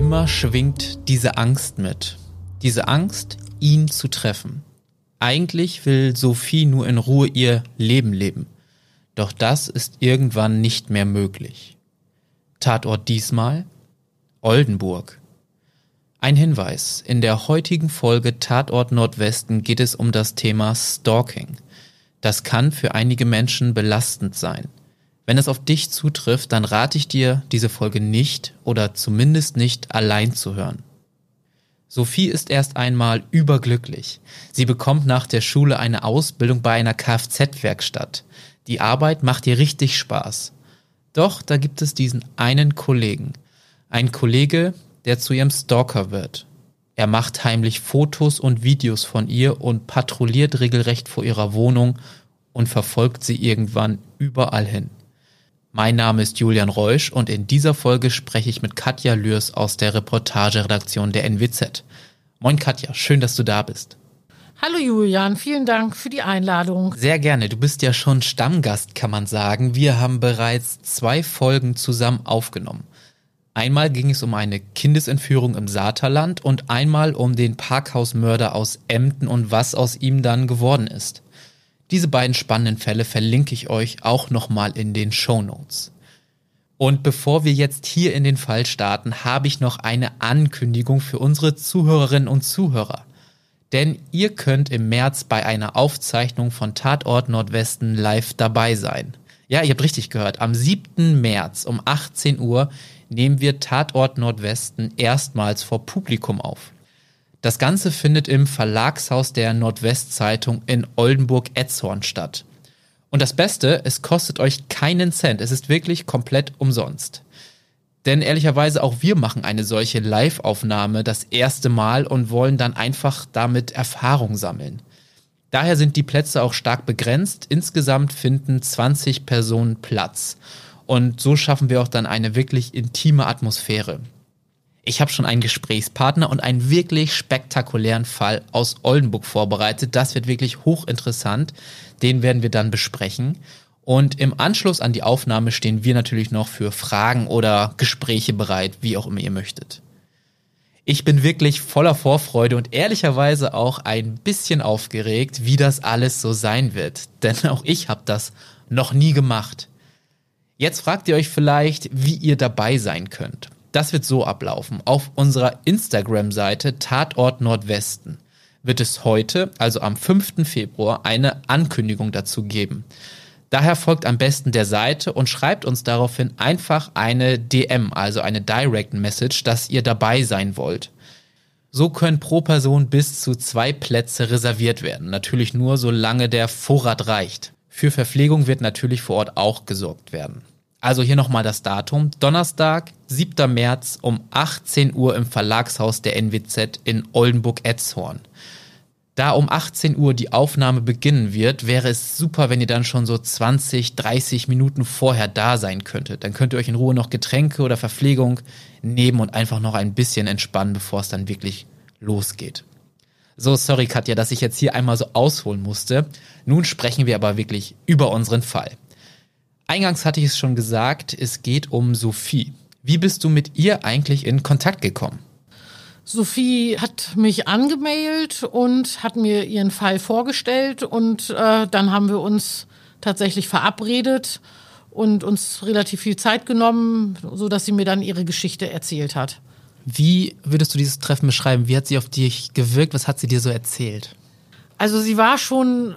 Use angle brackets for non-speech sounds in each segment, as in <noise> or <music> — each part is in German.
Immer schwingt diese Angst mit. Diese Angst, ihn zu treffen. Eigentlich will Sophie nur in Ruhe ihr Leben leben. Doch das ist irgendwann nicht mehr möglich. Tatort diesmal Oldenburg. Ein Hinweis. In der heutigen Folge Tatort Nordwesten geht es um das Thema Stalking. Das kann für einige Menschen belastend sein. Wenn es auf dich zutrifft, dann rate ich dir, diese Folge nicht oder zumindest nicht allein zu hören. Sophie ist erst einmal überglücklich. Sie bekommt nach der Schule eine Ausbildung bei einer Kfz-Werkstatt. Die Arbeit macht ihr richtig Spaß. Doch da gibt es diesen einen Kollegen. Ein Kollege, der zu ihrem Stalker wird. Er macht heimlich Fotos und Videos von ihr und patrouilliert regelrecht vor ihrer Wohnung und verfolgt sie irgendwann überall hin. Mein Name ist Julian Reusch und in dieser Folge spreche ich mit Katja Lürs aus der Reportageredaktion der NWZ. Moin Katja, schön, dass du da bist. Hallo Julian, vielen Dank für die Einladung. Sehr gerne. Du bist ja schon Stammgast, kann man sagen. Wir haben bereits zwei Folgen zusammen aufgenommen. Einmal ging es um eine Kindesentführung im Saterland und einmal um den Parkhausmörder aus Emden und was aus ihm dann geworden ist. Diese beiden spannenden Fälle verlinke ich euch auch nochmal in den Show Notes. Und bevor wir jetzt hier in den Fall starten, habe ich noch eine Ankündigung für unsere Zuhörerinnen und Zuhörer. Denn ihr könnt im März bei einer Aufzeichnung von Tatort Nordwesten live dabei sein. Ja, ihr habt richtig gehört. Am 7. März um 18 Uhr nehmen wir Tatort Nordwesten erstmals vor Publikum auf. Das Ganze findet im Verlagshaus der Nordwestzeitung in Oldenburg-Etzhorn statt. Und das Beste, es kostet euch keinen Cent. Es ist wirklich komplett umsonst. Denn ehrlicherweise auch wir machen eine solche Live-Aufnahme das erste Mal und wollen dann einfach damit Erfahrung sammeln. Daher sind die Plätze auch stark begrenzt. Insgesamt finden 20 Personen Platz. Und so schaffen wir auch dann eine wirklich intime Atmosphäre. Ich habe schon einen Gesprächspartner und einen wirklich spektakulären Fall aus Oldenburg vorbereitet. Das wird wirklich hochinteressant. Den werden wir dann besprechen. Und im Anschluss an die Aufnahme stehen wir natürlich noch für Fragen oder Gespräche bereit, wie auch immer ihr möchtet. Ich bin wirklich voller Vorfreude und ehrlicherweise auch ein bisschen aufgeregt, wie das alles so sein wird. <laughs> Denn auch ich habe das noch nie gemacht. Jetzt fragt ihr euch vielleicht, wie ihr dabei sein könnt. Das wird so ablaufen. Auf unserer Instagram-Seite Tatort Nordwesten wird es heute, also am 5. Februar, eine Ankündigung dazu geben. Daher folgt am besten der Seite und schreibt uns daraufhin einfach eine DM, also eine Direct Message, dass ihr dabei sein wollt. So können pro Person bis zu zwei Plätze reserviert werden. Natürlich nur, solange der Vorrat reicht. Für Verpflegung wird natürlich vor Ort auch gesorgt werden. Also hier nochmal das Datum. Donnerstag, 7. März um 18 Uhr im Verlagshaus der NWZ in Oldenburg-Etzhorn. Da um 18 Uhr die Aufnahme beginnen wird, wäre es super, wenn ihr dann schon so 20, 30 Minuten vorher da sein könntet. Dann könnt ihr euch in Ruhe noch Getränke oder Verpflegung nehmen und einfach noch ein bisschen entspannen, bevor es dann wirklich losgeht. So, sorry Katja, dass ich jetzt hier einmal so ausholen musste. Nun sprechen wir aber wirklich über unseren Fall. Eingangs hatte ich es schon gesagt, es geht um Sophie. Wie bist du mit ihr eigentlich in Kontakt gekommen? Sophie hat mich angemailt und hat mir ihren Fall vorgestellt und äh, dann haben wir uns tatsächlich verabredet und uns relativ viel Zeit genommen, so dass sie mir dann ihre Geschichte erzählt hat. Wie würdest du dieses Treffen beschreiben? Wie hat sie auf dich gewirkt? Was hat sie dir so erzählt? Also sie war schon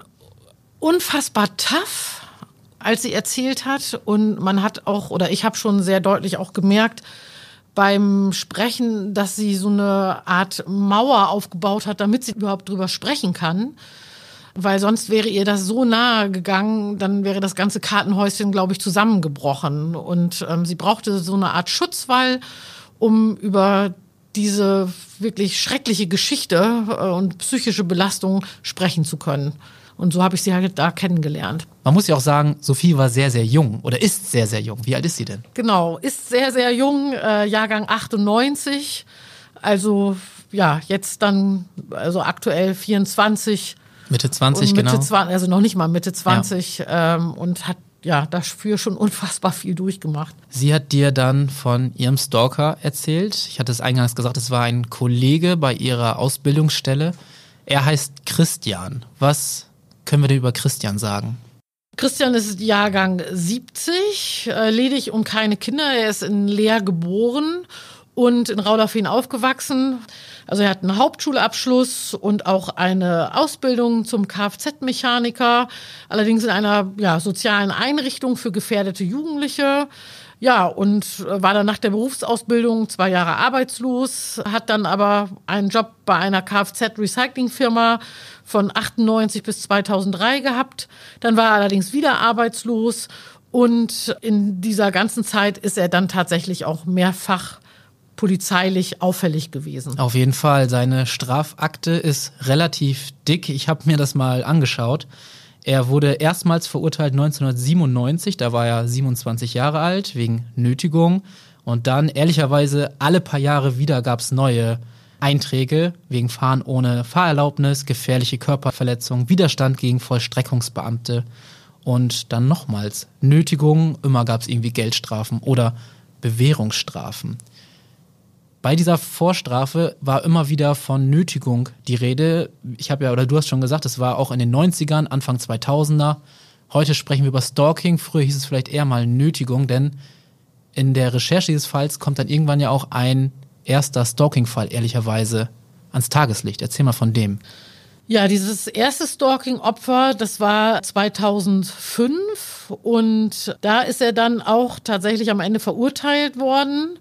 unfassbar tough, als sie erzählt hat und man hat auch oder ich habe schon sehr deutlich auch gemerkt, beim Sprechen, dass sie so eine Art Mauer aufgebaut hat, damit sie überhaupt drüber sprechen kann. Weil sonst wäre ihr das so nahe gegangen, dann wäre das ganze Kartenhäuschen, glaube ich, zusammengebrochen. Und ähm, sie brauchte so eine Art Schutzwall, um über diese wirklich schreckliche Geschichte äh, und psychische Belastung sprechen zu können. Und so habe ich sie halt da kennengelernt. Man muss ja auch sagen, Sophie war sehr, sehr jung oder ist sehr, sehr jung. Wie alt ist sie denn? Genau, ist sehr, sehr jung, äh, Jahrgang 98. Also ja, jetzt dann, also aktuell 24. Mitte 20, Mitte genau. 20, also noch nicht mal Mitte 20 ja. ähm, und hat ja, dafür schon <laughs> unfassbar viel durchgemacht. Sie hat dir dann von ihrem Stalker erzählt. Ich hatte es eingangs gesagt, es war ein Kollege bei ihrer Ausbildungsstelle. Er heißt Christian. Was können wir denn über Christian sagen? Christian ist Jahrgang 70, äh, ledig und keine Kinder. Er ist in Leer geboren und in Raudafin aufgewachsen. Also er hat einen Hauptschulabschluss und auch eine Ausbildung zum Kfz-Mechaniker, allerdings in einer ja, sozialen Einrichtung für gefährdete Jugendliche. Ja, und war dann nach der Berufsausbildung zwei Jahre arbeitslos, hat dann aber einen Job bei einer Kfz-Recycling-Firma von 98 bis 2003 gehabt. Dann war er allerdings wieder arbeitslos und in dieser ganzen Zeit ist er dann tatsächlich auch mehrfach polizeilich auffällig gewesen. Auf jeden Fall. Seine Strafakte ist relativ dick. Ich habe mir das mal angeschaut. Er wurde erstmals verurteilt 1997, da war er 27 Jahre alt, wegen Nötigung. Und dann, ehrlicherweise, alle paar Jahre wieder gab es neue Einträge wegen Fahren ohne Fahrerlaubnis, gefährliche Körperverletzung, Widerstand gegen Vollstreckungsbeamte und dann nochmals Nötigung. Immer gab es irgendwie Geldstrafen oder Bewährungsstrafen. Bei dieser Vorstrafe war immer wieder von Nötigung die Rede. Ich habe ja, oder du hast schon gesagt, es war auch in den 90ern, Anfang 2000er. Heute sprechen wir über Stalking. Früher hieß es vielleicht eher mal Nötigung, denn in der Recherche dieses Falls kommt dann irgendwann ja auch ein erster Stalking-Fall, ehrlicherweise, ans Tageslicht. Erzähl mal von dem. Ja, dieses erste Stalking-Opfer, das war 2005 und da ist er dann auch tatsächlich am Ende verurteilt worden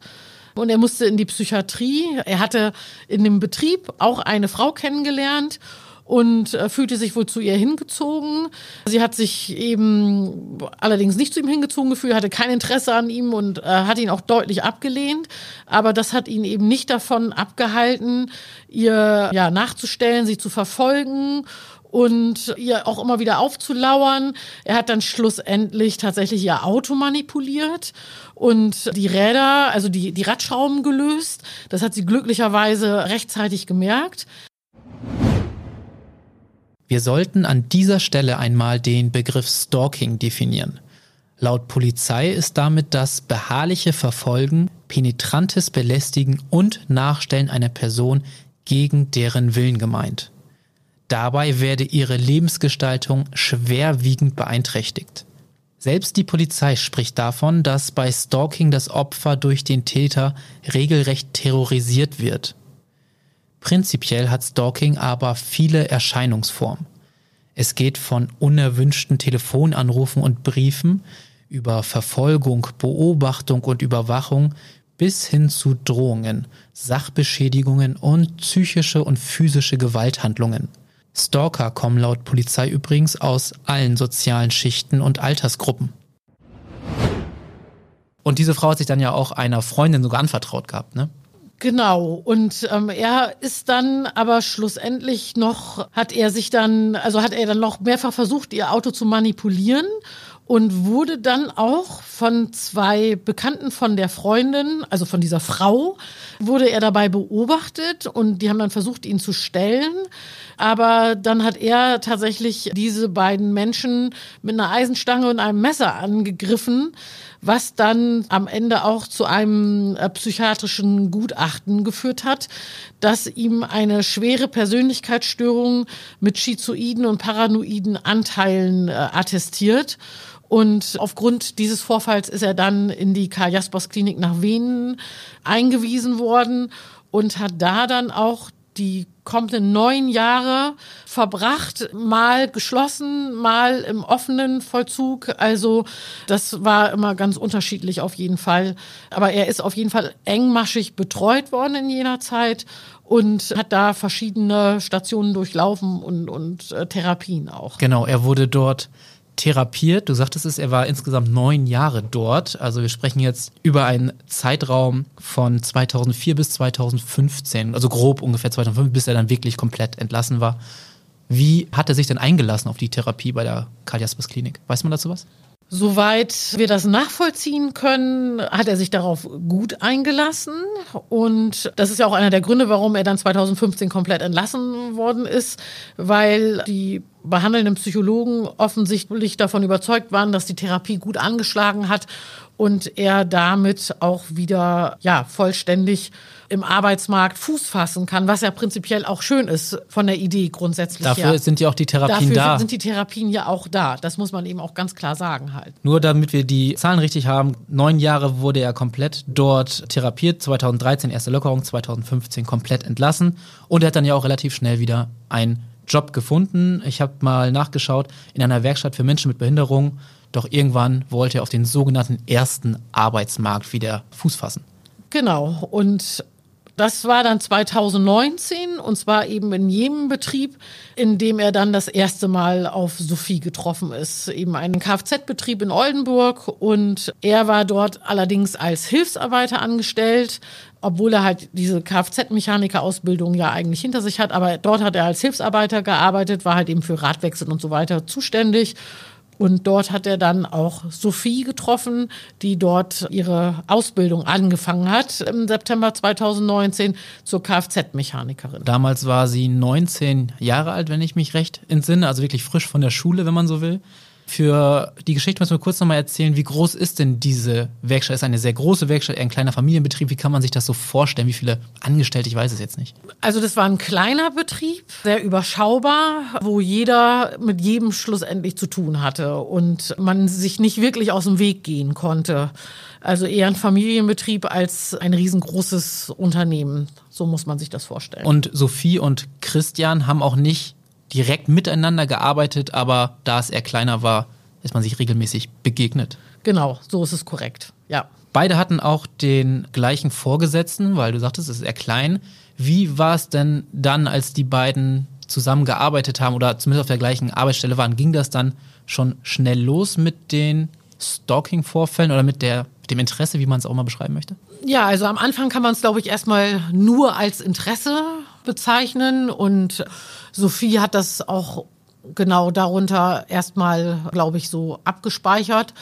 und er musste in die Psychiatrie. Er hatte in dem Betrieb auch eine Frau kennengelernt und äh, fühlte sich wohl zu ihr hingezogen. Sie hat sich eben allerdings nicht zu ihm hingezogen gefühlt, hatte kein Interesse an ihm und äh, hat ihn auch deutlich abgelehnt. Aber das hat ihn eben nicht davon abgehalten, ihr ja nachzustellen, sie zu verfolgen und ihr auch immer wieder aufzulauern. Er hat dann schlussendlich tatsächlich ihr Auto manipuliert und die Räder, also die, die Radschrauben gelöst. Das hat sie glücklicherweise rechtzeitig gemerkt. Wir sollten an dieser Stelle einmal den Begriff Stalking definieren. Laut Polizei ist damit das beharrliche Verfolgen, penetrantes Belästigen und Nachstellen einer Person gegen deren Willen gemeint. Dabei werde ihre Lebensgestaltung schwerwiegend beeinträchtigt. Selbst die Polizei spricht davon, dass bei Stalking das Opfer durch den Täter regelrecht terrorisiert wird. Prinzipiell hat Stalking aber viele Erscheinungsformen. Es geht von unerwünschten Telefonanrufen und Briefen über Verfolgung, Beobachtung und Überwachung bis hin zu Drohungen, Sachbeschädigungen und psychische und physische Gewalthandlungen. Stalker kommen laut Polizei übrigens aus allen sozialen Schichten und Altersgruppen. Und diese Frau hat sich dann ja auch einer Freundin sogar anvertraut gehabt, ne? Genau. Und ähm, er ist dann aber schlussendlich noch, hat er sich dann, also hat er dann noch mehrfach versucht, ihr Auto zu manipulieren und wurde dann auch von zwei Bekannten von der Freundin, also von dieser Frau, wurde er dabei beobachtet und die haben dann versucht, ihn zu stellen. Aber dann hat er tatsächlich diese beiden Menschen mit einer Eisenstange und einem Messer angegriffen, was dann am Ende auch zu einem äh, psychiatrischen Gutachten geführt hat, das ihm eine schwere Persönlichkeitsstörung mit schizoiden und paranoiden Anteilen äh, attestiert. Und aufgrund dieses Vorfalls ist er dann in die Karl Jaspers Klinik nach Wenen eingewiesen worden und hat da dann auch die kommenden neun Jahre verbracht, mal geschlossen, mal im offenen Vollzug. Also das war immer ganz unterschiedlich auf jeden Fall. Aber er ist auf jeden Fall engmaschig betreut worden in jener Zeit und hat da verschiedene Stationen durchlaufen und, und äh, Therapien auch. Genau, er wurde dort therapiert. Du sagtest es, er war insgesamt neun Jahre dort. Also wir sprechen jetzt über einen Zeitraum von 2004 bis 2015, also grob ungefähr 2005, bis er dann wirklich komplett entlassen war. Wie hat er sich denn eingelassen auf die Therapie bei der Karl Jaspers Klinik? Weiß man dazu was? Soweit wir das nachvollziehen können, hat er sich darauf gut eingelassen. Und das ist ja auch einer der Gründe, warum er dann 2015 komplett entlassen worden ist, weil die behandelnden Psychologen offensichtlich davon überzeugt waren, dass die Therapie gut angeschlagen hat und er damit auch wieder ja vollständig im Arbeitsmarkt Fuß fassen kann, was ja prinzipiell auch schön ist von der Idee grundsätzlich. Dafür her. sind ja auch die Therapien Dafür da. sind die Therapien ja auch da. Das muss man eben auch ganz klar sagen halt. Nur damit wir die Zahlen richtig haben, neun Jahre wurde er komplett dort therapiert, 2013 erste Lockerung, 2015 komplett entlassen und er hat dann ja auch relativ schnell wieder einen Job gefunden. Ich habe mal nachgeschaut, in einer Werkstatt für Menschen mit Behinderung, doch irgendwann wollte er auf den sogenannten ersten Arbeitsmarkt wieder Fuß fassen. Genau. Und das war dann 2019 und zwar eben in jedem Betrieb, in dem er dann das erste Mal auf Sophie getroffen ist. Eben einen Kfz-Betrieb in Oldenburg und er war dort allerdings als Hilfsarbeiter angestellt, obwohl er halt diese Kfz-Mechaniker-Ausbildung ja eigentlich hinter sich hat. Aber dort hat er als Hilfsarbeiter gearbeitet, war halt eben für Radwechsel und so weiter zuständig. Und dort hat er dann auch Sophie getroffen, die dort ihre Ausbildung angefangen hat im September 2019 zur Kfz-Mechanikerin. Damals war sie 19 Jahre alt, wenn ich mich recht entsinne, also wirklich frisch von der Schule, wenn man so will. Für die Geschichte müssen wir kurz nochmal erzählen, wie groß ist denn diese Werkstatt? Ist eine sehr große Werkstatt, eher ein kleiner Familienbetrieb. Wie kann man sich das so vorstellen? Wie viele Angestellte? Ich weiß es jetzt nicht. Also das war ein kleiner Betrieb, sehr überschaubar, wo jeder mit jedem schlussendlich zu tun hatte und man sich nicht wirklich aus dem Weg gehen konnte. Also eher ein Familienbetrieb als ein riesengroßes Unternehmen. So muss man sich das vorstellen. Und Sophie und Christian haben auch nicht direkt miteinander gearbeitet, aber da es eher kleiner war, ist man sich regelmäßig begegnet. Genau, so ist es korrekt. Ja. Beide hatten auch den gleichen Vorgesetzten, weil du sagtest, es ist eher klein. Wie war es denn dann, als die beiden zusammengearbeitet haben oder zumindest auf der gleichen Arbeitsstelle waren? Ging das dann schon schnell los mit den Stalking-Vorfällen oder mit, der, mit dem Interesse, wie man es auch mal beschreiben möchte? Ja, also am Anfang kann man es, glaube ich, erstmal nur als Interesse bezeichnen und Sophie hat das auch genau darunter erstmal, glaube ich, so abgespeichert.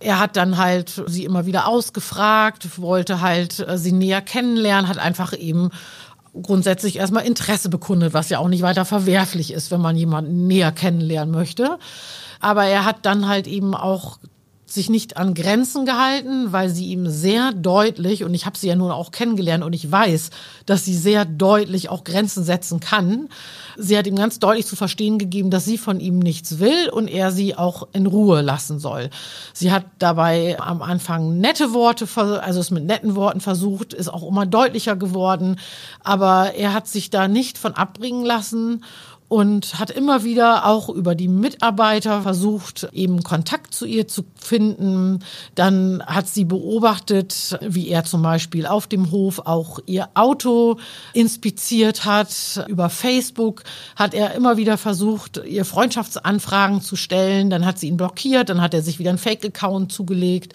Er hat dann halt sie immer wieder ausgefragt, wollte halt sie näher kennenlernen, hat einfach eben grundsätzlich erstmal Interesse bekundet, was ja auch nicht weiter verwerflich ist, wenn man jemanden näher kennenlernen möchte. Aber er hat dann halt eben auch sich nicht an Grenzen gehalten, weil sie ihm sehr deutlich, und ich habe sie ja nun auch kennengelernt und ich weiß, dass sie sehr deutlich auch Grenzen setzen kann. Sie hat ihm ganz deutlich zu verstehen gegeben, dass sie von ihm nichts will und er sie auch in Ruhe lassen soll. Sie hat dabei am Anfang nette Worte, also es mit netten Worten versucht, ist auch immer deutlicher geworden, aber er hat sich da nicht von abbringen lassen und hat immer wieder auch über die Mitarbeiter versucht, eben Kontakt zu ihr zu finden. Dann hat sie beobachtet, wie er zum Beispiel auf dem Hof auch ihr Auto inspiziert hat. Über Facebook hat er immer wieder versucht, ihr Freundschaftsanfragen zu stellen. Dann hat sie ihn blockiert, dann hat er sich wieder einen Fake-Account zugelegt.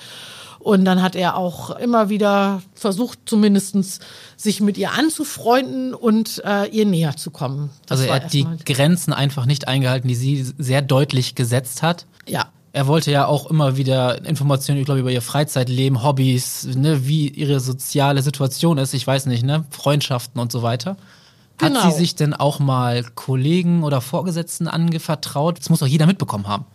Und dann hat er auch immer wieder versucht, zumindestens sich mit ihr anzufreunden und äh, ihr näher zu kommen. Das also er hat die Grenzen einfach nicht eingehalten, die sie sehr deutlich gesetzt hat. Ja. Er wollte ja auch immer wieder Informationen, ich glaube, über ihr Freizeitleben, Hobbys, ne, wie ihre soziale Situation ist, ich weiß nicht, ne, Freundschaften und so weiter. Hat genau. sie sich denn auch mal Kollegen oder Vorgesetzten angevertraut? Das muss doch jeder mitbekommen haben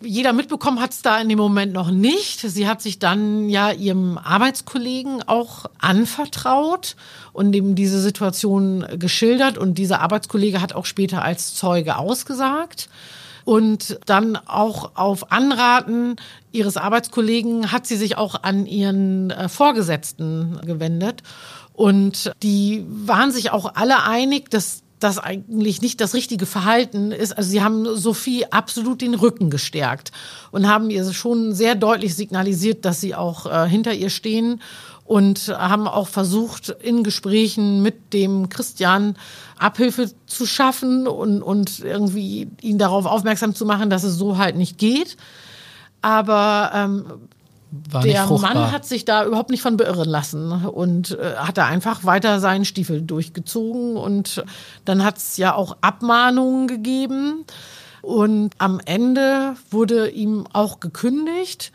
jeder mitbekommen hat es da in dem Moment noch nicht. Sie hat sich dann ja ihrem Arbeitskollegen auch anvertraut und ihm diese Situation geschildert. Und dieser Arbeitskollege hat auch später als Zeuge ausgesagt. Und dann auch auf Anraten ihres Arbeitskollegen hat sie sich auch an ihren äh, Vorgesetzten gewendet. Und die waren sich auch alle einig, dass das eigentlich nicht das richtige Verhalten ist. Also sie haben Sophie absolut den Rücken gestärkt und haben ihr schon sehr deutlich signalisiert, dass sie auch äh, hinter ihr stehen und haben auch versucht, in Gesprächen mit dem Christian Abhilfe zu schaffen und, und irgendwie ihn darauf aufmerksam zu machen, dass es so halt nicht geht. Aber ähm, war der Mann hat sich da überhaupt nicht von beirren lassen und äh, hat da einfach weiter seinen Stiefel durchgezogen und dann hat es ja auch Abmahnungen gegeben und am Ende wurde ihm auch gekündigt.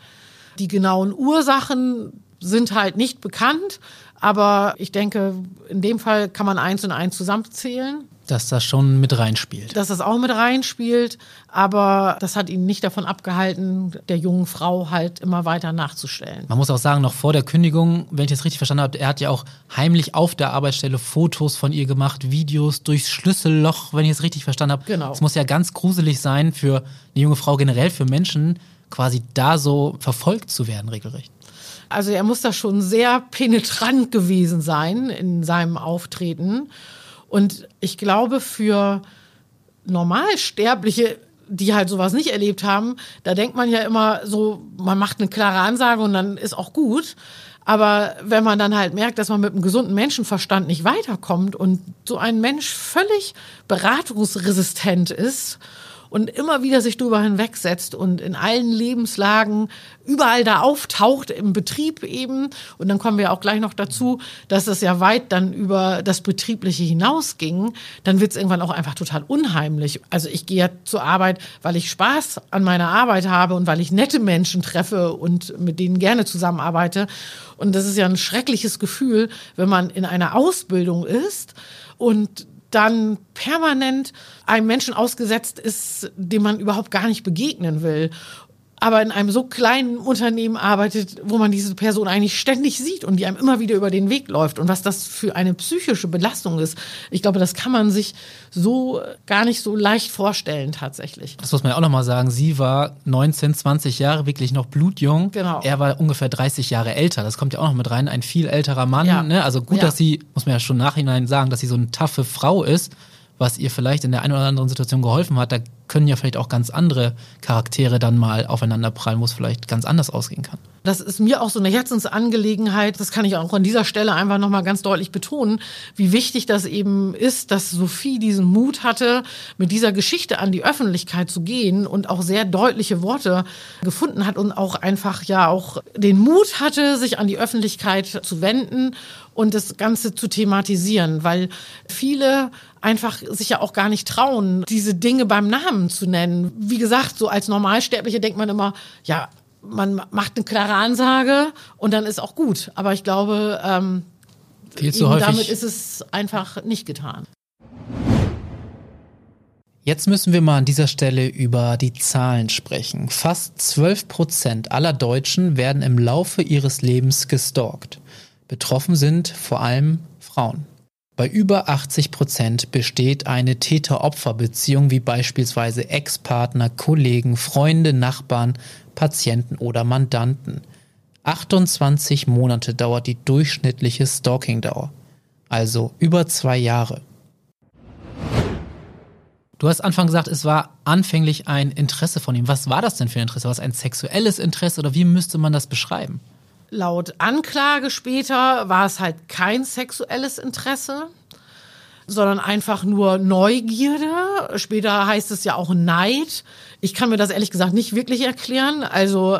Die genauen Ursachen sind halt nicht bekannt, aber ich denke, in dem Fall kann man eins und eins zusammenzählen. Dass das schon mit reinspielt. Dass das auch mit reinspielt, aber das hat ihn nicht davon abgehalten, der jungen Frau halt immer weiter nachzustellen. Man muss auch sagen, noch vor der Kündigung, wenn ich das richtig verstanden habe, er hat ja auch heimlich auf der Arbeitsstelle Fotos von ihr gemacht, Videos durchs Schlüsselloch, wenn ich es richtig verstanden habe. Genau. Es muss ja ganz gruselig sein für eine junge Frau, generell für Menschen, quasi da so verfolgt zu werden, regelrecht. Also er muss da schon sehr penetrant gewesen sein in seinem Auftreten. Und ich glaube, für Normalsterbliche, die halt sowas nicht erlebt haben, da denkt man ja immer so, man macht eine klare Ansage und dann ist auch gut. Aber wenn man dann halt merkt, dass man mit einem gesunden Menschenverstand nicht weiterkommt und so ein Mensch völlig beratungsresistent ist und immer wieder sich drüber hinwegsetzt und in allen Lebenslagen überall da auftaucht, im Betrieb eben. Und dann kommen wir auch gleich noch dazu, dass es ja weit dann über das Betriebliche hinausging. Dann wird es irgendwann auch einfach total unheimlich. Also ich gehe ja zur Arbeit, weil ich Spaß an meiner Arbeit habe und weil ich nette Menschen treffe und mit denen gerne zusammenarbeite. Und das ist ja ein schreckliches Gefühl, wenn man in einer Ausbildung ist und dann permanent einem Menschen ausgesetzt ist, dem man überhaupt gar nicht begegnen will aber in einem so kleinen Unternehmen arbeitet, wo man diese Person eigentlich ständig sieht und die einem immer wieder über den Weg läuft und was das für eine psychische Belastung ist. Ich glaube, das kann man sich so gar nicht so leicht vorstellen tatsächlich. Das muss man ja auch nochmal sagen. Sie war 19, 20 Jahre, wirklich noch blutjung. Genau. Er war ungefähr 30 Jahre älter. Das kommt ja auch noch mit rein. Ein viel älterer Mann. Ja. Ne? Also gut, Ja. dass sie, muss man ja schon nachhinein sagen, dass sie so eine taffe Frau ist, was ihr vielleicht in der einen oder anderen Situation geholfen hat. Da können ja vielleicht auch ganz andere Charaktere dann mal aufeinander prallen, wo es vielleicht ganz anders ausgehen kann. Das ist mir auch so eine Herzensangelegenheit. Das kann ich auch an dieser Stelle einfach nochmal ganz deutlich betonen, wie wichtig das eben ist, dass Sophie diesen Mut hatte, mit dieser Geschichte an die Öffentlichkeit zu gehen und auch sehr deutliche Worte gefunden hat und auch einfach ja auch den Mut hatte, sich an die Öffentlichkeit zu wenden und das Ganze zu thematisieren, weil viele einfach sich ja auch gar nicht trauen, diese Dinge beim Namen zu nennen. Wie gesagt, so als Normalsterbliche denkt man immer, ja, man macht eine klare Ansage und dann ist auch gut. Aber ich glaube, ähm, häufig. damit ist es einfach nicht getan. Jetzt müssen wir mal an dieser Stelle über die Zahlen sprechen. Fast 12 Prozent aller Deutschen werden im Laufe ihres Lebens gestalkt. Betroffen sind vor allem Frauen. Bei über 80 Prozent besteht eine Täter-Opfer-Beziehung wie beispielsweise Ex-Partner, Kollegen, Freunde, Nachbarn, Patienten oder Mandanten. 28 Monate dauert die durchschnittliche Stalking-Dauer. Also über zwei Jahre. Du hast Anfang gesagt, es war anfänglich ein Interesse von ihm. Was war das denn für ein Interesse? War es ein sexuelles Interesse oder wie müsste man das beschreiben? Laut Anklage später war es halt kein sexuelles Interesse, sondern einfach nur Neugierde. Später heißt es ja auch Neid. Ich kann mir das ehrlich gesagt nicht wirklich erklären. Also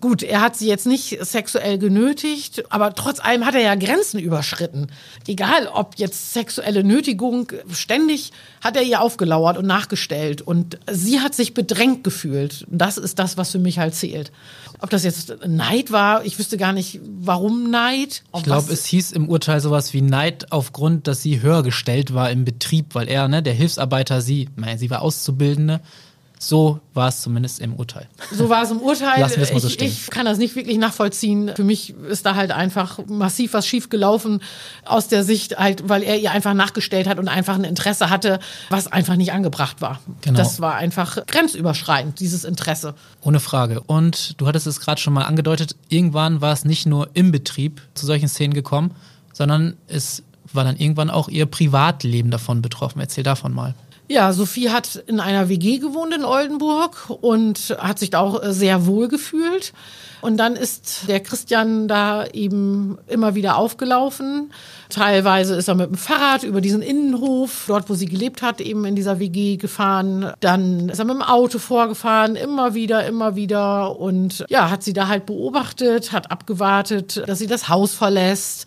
gut, er hat sie jetzt nicht sexuell genötigt, aber trotz allem hat er ja Grenzen überschritten. Egal, ob jetzt sexuelle Nötigung, ständig hat er ihr aufgelauert und nachgestellt und sie hat sich bedrängt gefühlt. Das ist das, was für mich halt zählt. Ob das jetzt Neid war, ich wüsste gar nicht, warum Neid. Ich glaube, es hieß im Urteil sowas wie Neid aufgrund, dass sie höher gestellt war im Betrieb, weil er, ne, der Hilfsarbeiter, sie, naja, sie war Auszubildende. So war es zumindest im Urteil. So war es im Urteil. Lassen wir es mal so ich, stehen. ich kann das nicht wirklich nachvollziehen. Für mich ist da halt einfach massiv was schief gelaufen aus der Sicht halt, weil er ihr einfach nachgestellt hat und einfach ein Interesse hatte, was einfach nicht angebracht war. Genau. Das war einfach grenzüberschreitend, dieses Interesse. Ohne Frage. Und du hattest es gerade schon mal angedeutet, irgendwann war es nicht nur im Betrieb zu solchen Szenen gekommen, sondern es war dann irgendwann auch ihr Privatleben davon betroffen. Erzähl davon mal. Ja, Sophie hat in einer WG gewohnt in Oldenburg und hat sich da auch äh, sehr wohl gefühlt. Und dann ist der Christian da eben immer wieder aufgelaufen. Teilweise ist er mit dem Fahrrad über diesen Innenhof, dort wo sie gelebt hat, eben in dieser WG gefahren. Dann ist er mit dem Auto vorgefahren, immer wieder, immer wieder. Und ja, hat sie da halt beobachtet, hat abgewartet, dass sie das Haus verlässt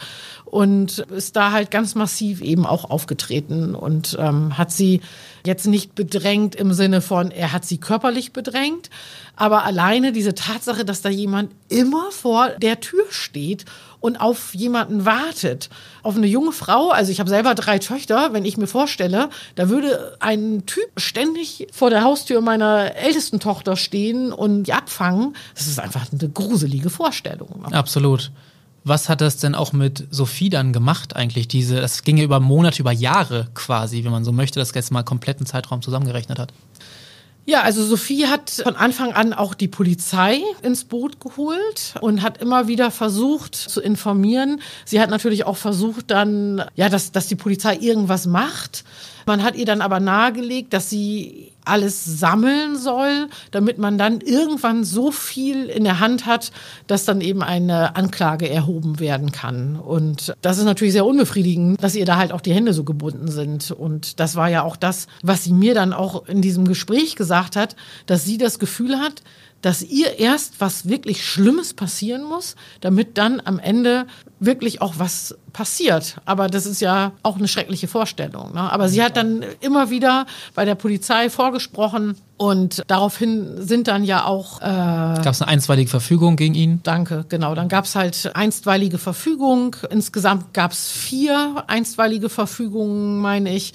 und ist da halt ganz massiv eben auch aufgetreten und ähm, hat sie jetzt nicht bedrängt im Sinne von, er hat sie körperlich bedrängt, aber alleine diese Tatsache, dass da jemand immer vor der Tür steht und auf jemanden wartet, auf eine junge Frau. Also ich habe selber drei Töchter. Wenn ich mir vorstelle, da würde ein Typ ständig vor der Haustür meiner ältesten Tochter stehen und die abfangen. Das ist einfach eine gruselige Vorstellung. Ne? Absolut. Was hat das denn auch mit Sophie dann gemacht eigentlich? Diese, das ging ja über Monate, über Jahre quasi, wenn man so möchte, das jetzt mal kompletten Zeitraum zusammengerechnet hat. Ja, also Sophie hat von Anfang an auch die Polizei ins Boot geholt und hat immer wieder versucht zu informieren. Sie hat natürlich auch versucht dann, ja, dass, dass die Polizei irgendwas macht. Man hat ihr dann aber nahegelegt, dass sie alles sammeln soll, damit man dann irgendwann so viel in der Hand hat, dass dann eben eine Anklage erhoben werden kann. Und das ist natürlich sehr unbefriedigend, dass ihr da halt auch die Hände so gebunden sind. Und das war ja auch das, was sie mir dann auch in diesem Gespräch gesagt hat, dass sie das Gefühl hat, dass ihr erst was wirklich Schlimmes passieren muss, damit dann am Ende wirklich auch was passiert. Aber das ist ja auch eine schreckliche Vorstellung. Ne? Aber sie hat dann immer wieder bei der Polizei vorgesprochen und daraufhin sind dann ja auch. Äh, Gab es eine einstweilige Verfügung gegen ihn? Danke, genau. Dann gab es halt einstweilige Verfügung. Insgesamt gab es vier einstweilige Verfügungen, meine ich.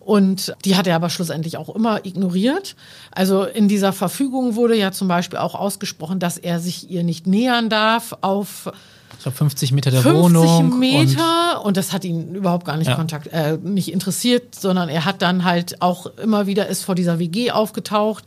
Und die hat er aber schlussendlich auch immer ignoriert. Also in dieser Verfügung wurde ja zum Beispiel auch ausgesprochen, dass er sich ihr nicht nähern darf auf glaube 50 Meter der 50 Wohnung. 50 Meter und, und, das hat ihn überhaupt gar nicht ja. Kontakt, äh, nicht interessiert, sondern er hat dann halt auch immer wieder ist vor dieser WG aufgetaucht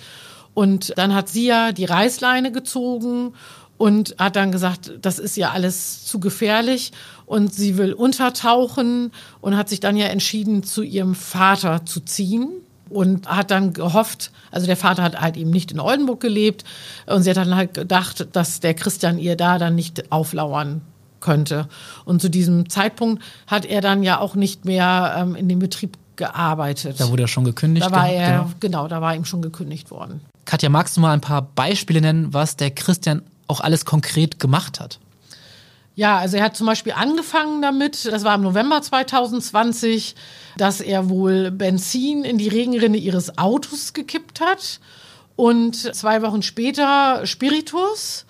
und dann hat sie ja die Reißleine gezogen und hat dann gesagt, das ist ja alles zu gefährlich und sie will untertauchen und hat sich dann ja entschieden, zu ihrem Vater zu ziehen und hat dann gehofft, also der Vater hat halt eben nicht in Oldenburg gelebt und sie hat dann halt gedacht, dass der Christian ihr da dann nicht auflauern könnte. Und zu diesem Zeitpunkt hat er dann ja auch nicht mehr ähm, in dem Betrieb gearbeitet. Da wurde er schon gekündigt. Da war er, genau. genau, da war ihm schon gekündigt worden. Katja, magst du mal ein paar Beispiele nennen, was der Christian auch alles konkret gemacht hat? Ja, also er hat zum Beispiel angefangen damit, das war im November 2020, dass er wohl Benzin in die Regenrinne ihres Autos gekippt hat und zwei Wochen später Spiritus.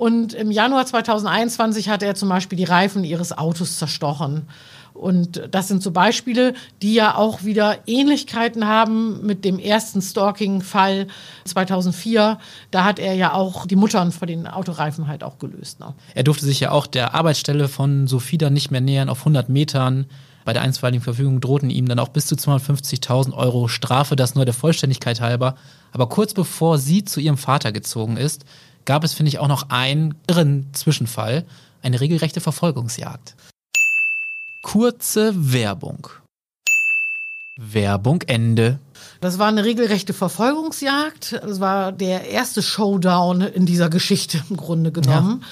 Und im Januar 2021 hat er zum Beispiel die Reifen ihres Autos zerstochen. Und das sind so Beispiele, die ja auch wieder Ähnlichkeiten haben mit dem ersten Stalking-Fall 2004. Da hat er ja auch die Muttern vor den Autoreifen halt auch gelöst. Ne? Er durfte sich ja auch der Arbeitsstelle von Sophie dann nicht mehr nähern auf 100 Metern. Bei der einstweiligen Verfügung drohten ihm dann auch bis zu 250.000 Euro Strafe, das nur der Vollständigkeit halber. Aber kurz bevor sie zu ihrem Vater gezogen ist, gab es, finde ich, auch noch einen irren Zwischenfall, eine regelrechte Verfolgungsjagd. Kurze Werbung. Werbung Ende. Das war eine regelrechte Verfolgungsjagd. Das war der erste Showdown in dieser Geschichte im Grunde genommen. Ja.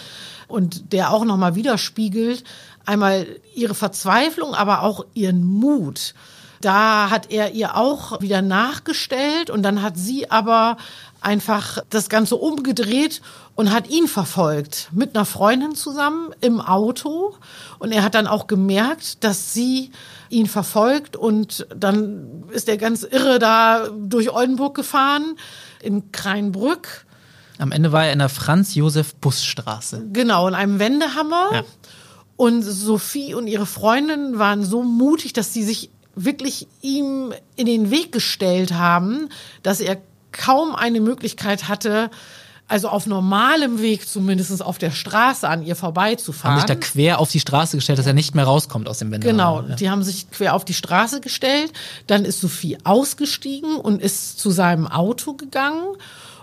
Und der auch nochmal widerspiegelt, einmal ihre Verzweiflung, aber auch ihren Mut. Da hat er ihr auch wieder nachgestellt und dann hat sie aber einfach das Ganze umgedreht und hat ihn verfolgt mit einer Freundin zusammen im Auto. Und er hat dann auch gemerkt, dass sie ihn verfolgt und dann ist er ganz irre da durch Oldenburg gefahren in Kreinbrück. Am Ende war er in der Franz-Josef-Bus-Straße. Genau, in einem Wendehammer. Ja. Und Sophie und ihre Freundin waren so mutig, dass sie sich wirklich ihm in den Weg gestellt haben, dass er kaum eine Möglichkeit hatte, also auf normalem Weg zumindest auf der Straße an ihr vorbeizufahren. Haben sich da quer auf die Straße gestellt, dass er nicht mehr rauskommt aus dem Wände. Genau, ja. die haben sich quer auf die Straße gestellt. Dann ist Sophie ausgestiegen und ist zu seinem Auto gegangen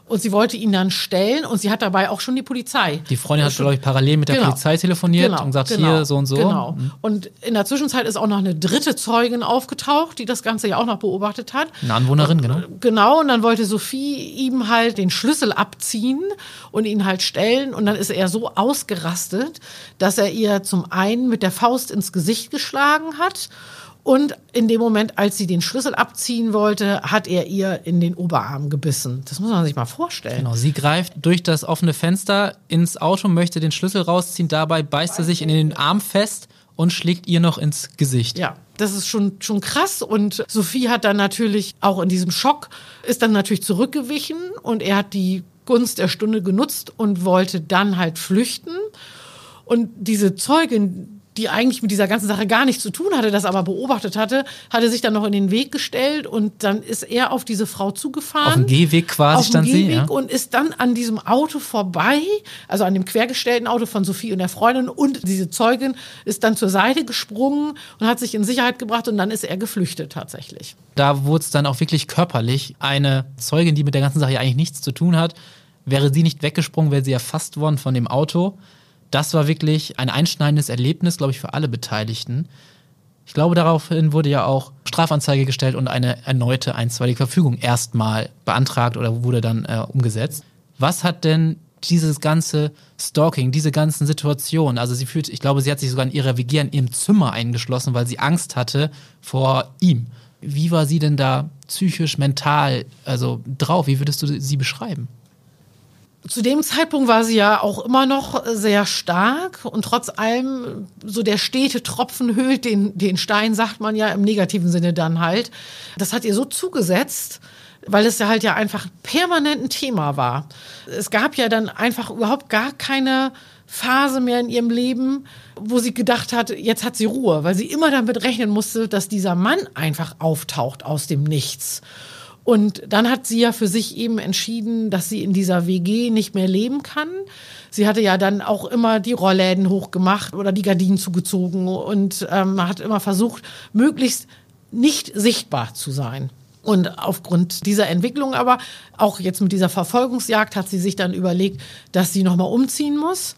und sie wollte ihn dann stellen und sie hat dabei auch schon die Polizei. Die Freundin hat, glaube ich, parallel mit der genau. Polizei telefoniert genau. und gesagt, genau. hier so und so. Genau. Mhm. Und in der Zwischenzeit ist auch noch eine dritte Zeugin aufgetaucht, die das Ganze ja auch noch beobachtet hat. Eine Anwohnerin, genau. Genau, und dann wollte Sophie ihm halt den Schlüssel abziehen und ihn halt stellen und dann ist er so ausgerastet, dass er ihr zum einen mit der Faust ins Gesicht geschlagen hat und in dem Moment, als sie den Schlüssel abziehen wollte, hat er ihr in den Oberarm gebissen. Das muss man sich mal vorstellen. Genau, sie greift durch das offene Fenster ins Auto, möchte den Schlüssel rausziehen, dabei beißt er sich in den Arm fest und schlägt ihr noch ins Gesicht. Ja, das ist schon, schon krass. Und Sophie hat dann natürlich auch in diesem Schock, ist dann natürlich zurückgewichen und er hat die Gunst der Stunde genutzt und wollte dann halt flüchten. Und diese Zeugin, die eigentlich mit dieser ganzen Sache gar nichts zu tun hatte, das aber beobachtet hatte, hatte sich dann noch in den Weg gestellt und dann ist er auf diese Frau zugefahren. Auf dem Gehweg quasi auf stand Gehweg sie. Ja. Und ist dann an diesem Auto vorbei, also an dem quergestellten Auto von Sophie und der Freundin und diese Zeugin ist dann zur Seite gesprungen und hat sich in Sicherheit gebracht und dann ist er geflüchtet tatsächlich. Da wurde es dann auch wirklich körperlich. Eine Zeugin, die mit der ganzen Sache eigentlich nichts zu tun hat, wäre sie nicht weggesprungen, wäre sie erfasst worden von dem Auto das war wirklich ein einschneidendes Erlebnis, glaube ich, für alle Beteiligten. Ich glaube, daraufhin wurde ja auch Strafanzeige gestellt und eine erneute einstweilige Verfügung erstmal beantragt oder wurde dann äh, umgesetzt. Was hat denn dieses ganze Stalking, diese ganzen Situationen, also sie fühlt, ich glaube, sie hat sich sogar in ihrer WG in ihrem Zimmer eingeschlossen, weil sie Angst hatte vor ihm. Wie war sie denn da psychisch, mental, also drauf? Wie würdest du sie beschreiben? Zu dem Zeitpunkt war sie ja auch immer noch sehr stark und trotz allem so der stete Tropfen hüllt den, den Stein, sagt man ja im negativen Sinne dann halt. Das hat ihr so zugesetzt, weil es ja halt ja einfach permanent ein Thema war. Es gab ja dann einfach überhaupt gar keine Phase mehr in ihrem Leben, wo sie gedacht hat, jetzt hat sie Ruhe, weil sie immer damit rechnen musste, dass dieser Mann einfach auftaucht aus dem Nichts. Und dann hat sie ja für sich eben entschieden, dass sie in dieser WG nicht mehr leben kann. Sie hatte ja dann auch immer die Rollläden hochgemacht oder die Gardinen zugezogen und ähm, hat immer versucht, möglichst nicht sichtbar zu sein. Und aufgrund dieser Entwicklung aber, auch jetzt mit dieser Verfolgungsjagd, hat sie sich dann überlegt, dass sie nochmal umziehen muss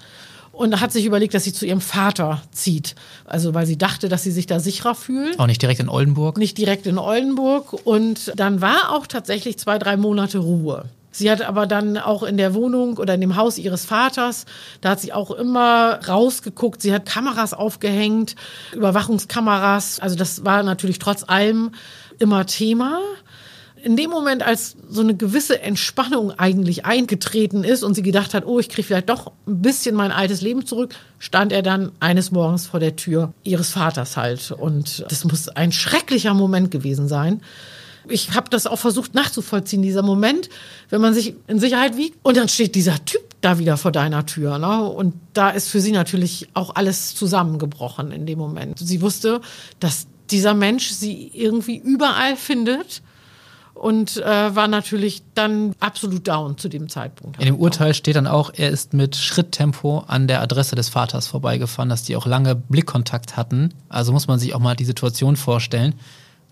und hat sich überlegt, dass sie zu ihrem Vater zieht. Also weil sie dachte, dass sie sich da sicherer fühlt. Auch nicht direkt in Oldenburg? Nicht direkt in Oldenburg. Und dann war auch tatsächlich zwei, drei Monate Ruhe. Sie hat aber dann auch in der Wohnung oder in dem Haus ihres Vaters, da hat sie auch immer rausgeguckt. Sie hat Kameras aufgehängt, Überwachungskameras. Also das war natürlich trotz allem immer Thema in dem Moment, als so eine gewisse Entspannung eigentlich eingetreten ist und sie gedacht hat, oh, ich kriege vielleicht doch ein bisschen mein altes Leben zurück, stand er dann eines Morgens vor der Tür ihres Vaters halt. Und das muss ein schrecklicher Moment gewesen sein. Ich habe das auch versucht nachzuvollziehen, dieser Moment, wenn man sich in Sicherheit wiegt und dann steht dieser Typ da wieder vor deiner Tür. Ne? Und da ist für sie natürlich auch alles zusammengebrochen in dem Moment. Sie wusste, dass dieser Mensch sie irgendwie überall findet und äh, war natürlich dann absolut down zu dem Zeitpunkt. In dem Urteil steht dann auch, er ist mit Schritttempo an der Adresse des Vaters vorbeigefahren, dass die auch lange Blickkontakt hatten. Also muss man sich auch mal die Situation vorstellen.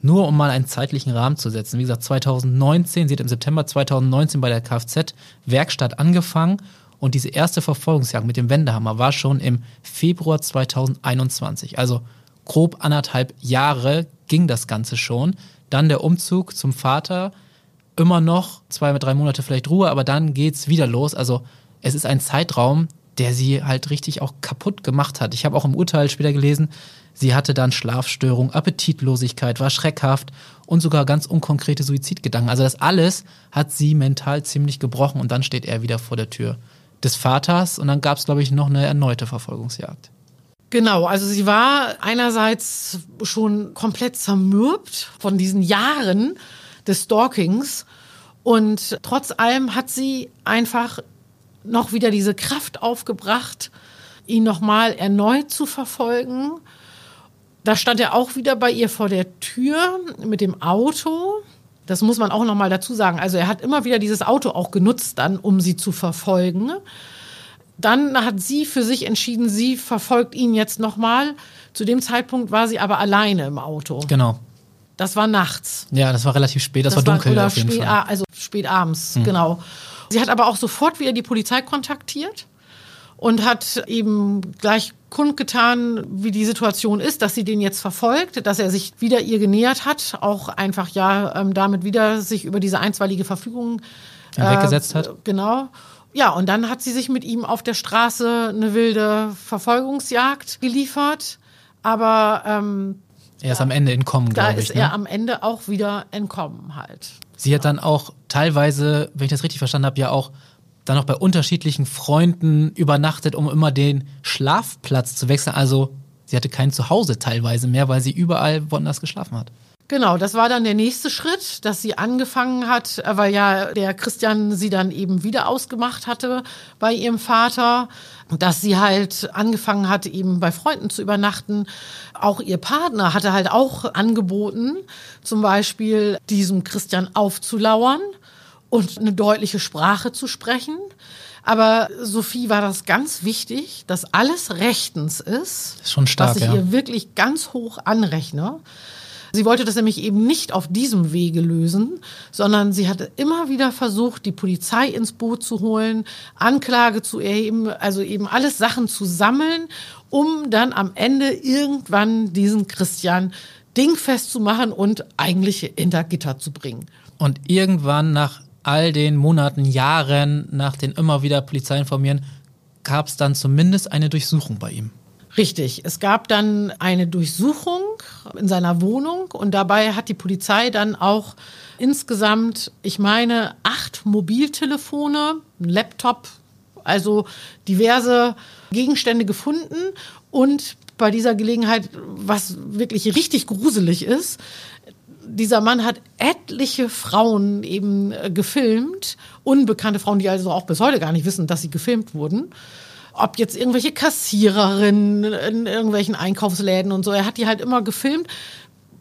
Nur um mal einen zeitlichen Rahmen zu setzen. Wie gesagt, 2019, sie hat im September 2019 bei der Kfz-Werkstatt angefangen und diese erste Verfolgungsjagd mit dem Wendehammer war schon im Februar 2021. Also grob anderthalb Jahre ging das Ganze schon. Dann der Umzug zum Vater, immer noch zwei, drei Monate vielleicht Ruhe, aber dann geht's wieder los. Also es ist ein Zeitraum, der sie halt richtig auch kaputt gemacht hat. Ich habe auch im Urteil später gelesen, sie hatte dann Schlafstörung, Appetitlosigkeit, war schreckhaft und sogar ganz unkonkrete Suizidgedanken. Also das alles hat sie mental ziemlich gebrochen und dann steht er wieder vor der Tür des Vaters und dann gab es, glaube ich, noch eine erneute Verfolgungsjagd. Genau, also sie war einerseits schon komplett zermürbt von diesen Jahren des Stalkings und trotz allem hat sie einfach noch wieder diese Kraft aufgebracht, ihn nochmal erneut zu verfolgen. Da stand er auch wieder bei ihr vor der Tür mit dem Auto. Das muss man auch nochmal dazu sagen. Also er hat immer wieder dieses Auto auch genutzt dann, um sie zu verfolgen. Dann hat sie für sich entschieden, sie verfolgt ihn jetzt nochmal. Zu dem Zeitpunkt war sie aber alleine im Auto. Genau. Das war nachts. Ja, das war relativ spät, das, das war dunkel oder auf jeden spät, Fall. Also spät abends, mhm. genau. Sie hat aber auch sofort wieder die Polizei kontaktiert und hat eben gleich kundgetan, wie die Situation ist, dass sie den jetzt verfolgt, dass er sich wieder ihr genähert hat, auch einfach ja ähm, damit wieder sich über diese einstweilige Verfügung äh, weggesetzt hat. Genau. Ja, und dann hat sie sich mit ihm auf der Straße eine wilde Verfolgungsjagd geliefert. Aber ähm, er ist ja, am Ende entkommen, glaube ich. Da ist ne? er am Ende auch wieder entkommen halt. Sie hat dann auch teilweise, wenn ich das richtig verstanden habe, ja auch dann noch bei unterschiedlichen Freunden übernachtet, um immer den Schlafplatz zu wechseln. Also sie hatte kein Zuhause teilweise mehr, weil sie überall woanders geschlafen hat. Genau, das war dann der nächste Schritt, dass sie angefangen hat, weil ja der Christian sie dann eben wieder ausgemacht hatte bei ihrem Vater, dass sie halt angefangen hat, eben bei Freunden zu übernachten. Auch ihr Partner hatte halt auch angeboten, zum Beispiel diesem Christian aufzulauern und eine deutliche Sprache zu sprechen. Aber Sophie war das ganz wichtig, dass alles rechtens ist. ist schon stark, was ich ja. ihr wirklich ganz hoch anrechne. Sie wollte das nämlich eben nicht auf diesem Wege lösen, sondern sie hatte immer wieder versucht, die Polizei ins Boot zu holen, Anklage zu erheben, also eben alles Sachen zu sammeln, um dann am Ende irgendwann diesen Christian dingfest zu machen und eigentlich hinter Gitter zu bringen. Und irgendwann nach all den Monaten, Jahren, nach den immer wieder Polizei informieren, gab es dann zumindest eine Durchsuchung bei ihm. Richtig. Es gab dann eine Durchsuchung in seiner Wohnung und dabei hat die Polizei dann auch insgesamt, ich meine, acht Mobiltelefone, ein Laptop, also diverse Gegenstände gefunden und bei dieser Gelegenheit, was wirklich richtig gruselig ist, dieser Mann hat etliche Frauen eben gefilmt, unbekannte Frauen, die also auch bis heute gar nicht wissen, dass sie gefilmt wurden ob jetzt irgendwelche Kassiererinnen in irgendwelchen Einkaufsläden und so. Er hat die halt immer gefilmt.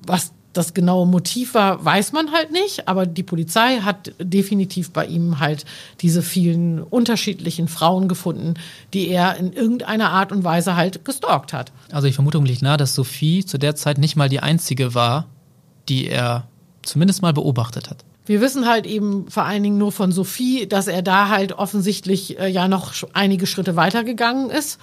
Was das genaue Motiv war, weiß man halt nicht, aber die Polizei hat definitiv bei ihm halt diese vielen unterschiedlichen Frauen gefunden, die er in irgendeiner Art und Weise halt gestalkt hat. Also ich vermute liegt nahe, dass Sophie zu der Zeit nicht mal die einzige war, die er zumindest mal beobachtet hat. Wir wissen halt eben vor allen Dingen nur von Sophie, dass er da halt offensichtlich äh, ja noch einige Schritte weitergegangen ist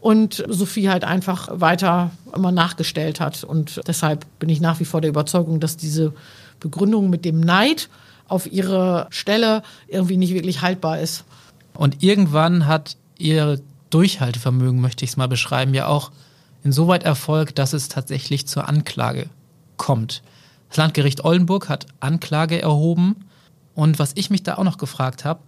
und Sophie halt einfach weiter immer nachgestellt hat. Und deshalb bin ich nach wie vor der Überzeugung, dass diese Begründung mit dem Neid auf ihre Stelle irgendwie nicht wirklich haltbar ist. Und irgendwann hat ihr Durchhaltevermögen, möchte ich es mal beschreiben, ja auch insoweit Erfolg, dass es tatsächlich zur Anklage kommt. Das Landgericht Oldenburg hat Anklage erhoben. Und was ich mich da auch noch gefragt habe,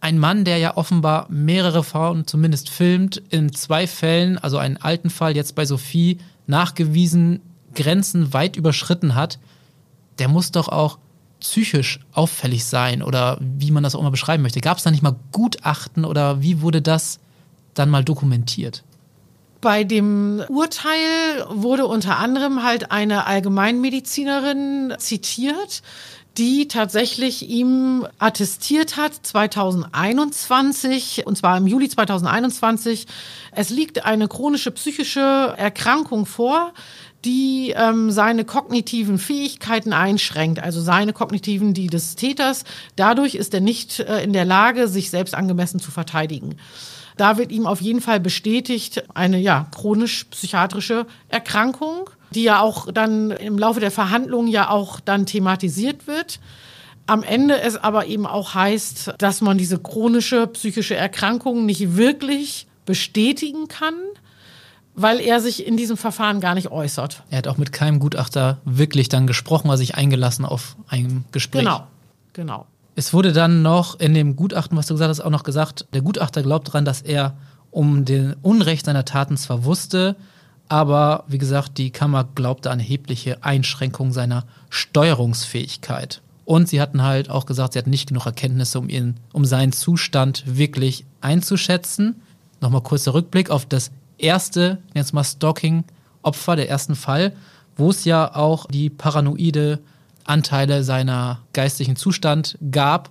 ein Mann, der ja offenbar mehrere Frauen zumindest filmt, in zwei Fällen, also einen alten Fall, jetzt bei Sophie, nachgewiesen Grenzen weit überschritten hat, der muss doch auch psychisch auffällig sein oder wie man das auch immer beschreiben möchte. Gab es da nicht mal Gutachten oder wie wurde das dann mal dokumentiert? Bei dem Urteil wurde unter anderem halt eine Allgemeinmedizinerin zitiert, die tatsächlich ihm attestiert hat 2021 und zwar im Juli 2021 es liegt eine chronische psychische Erkrankung vor die ähm, seine kognitiven Fähigkeiten einschränkt, also seine kognitiven die des Täters. Dadurch ist er nicht äh, in der Lage, sich selbst angemessen zu verteidigen. Da wird ihm auf jeden Fall bestätigt eine ja chronisch-psychiatrische Erkrankung, die ja auch dann im Laufe der Verhandlungen ja auch dann thematisiert wird. Am Ende es aber eben auch heißt, dass man diese chronische psychische Erkrankung nicht wirklich bestätigen kann, weil er sich in diesem Verfahren gar nicht äußert. Er hat auch mit keinem Gutachter wirklich dann gesprochen, war sich eingelassen auf ein Gespräch. Genau, genau. Es wurde dann noch in dem Gutachten, was du gesagt hast, auch noch gesagt, der Gutachter glaubt daran, dass er um den Unrecht seiner Taten zwar wusste, aber wie gesagt, die Kammer glaubte an erhebliche Einschränkung seiner Steuerungsfähigkeit. Und sie hatten halt auch gesagt, sie hatten nicht genug Erkenntnisse, um, ihn, um seinen Zustand wirklich einzuschätzen. Nochmal kurzer Rückblick auf das erste, jetzt mal Stalking-Opfer, der ersten Fall, wo es ja auch die paranoide Anteile seiner geistlichen Zustand gab.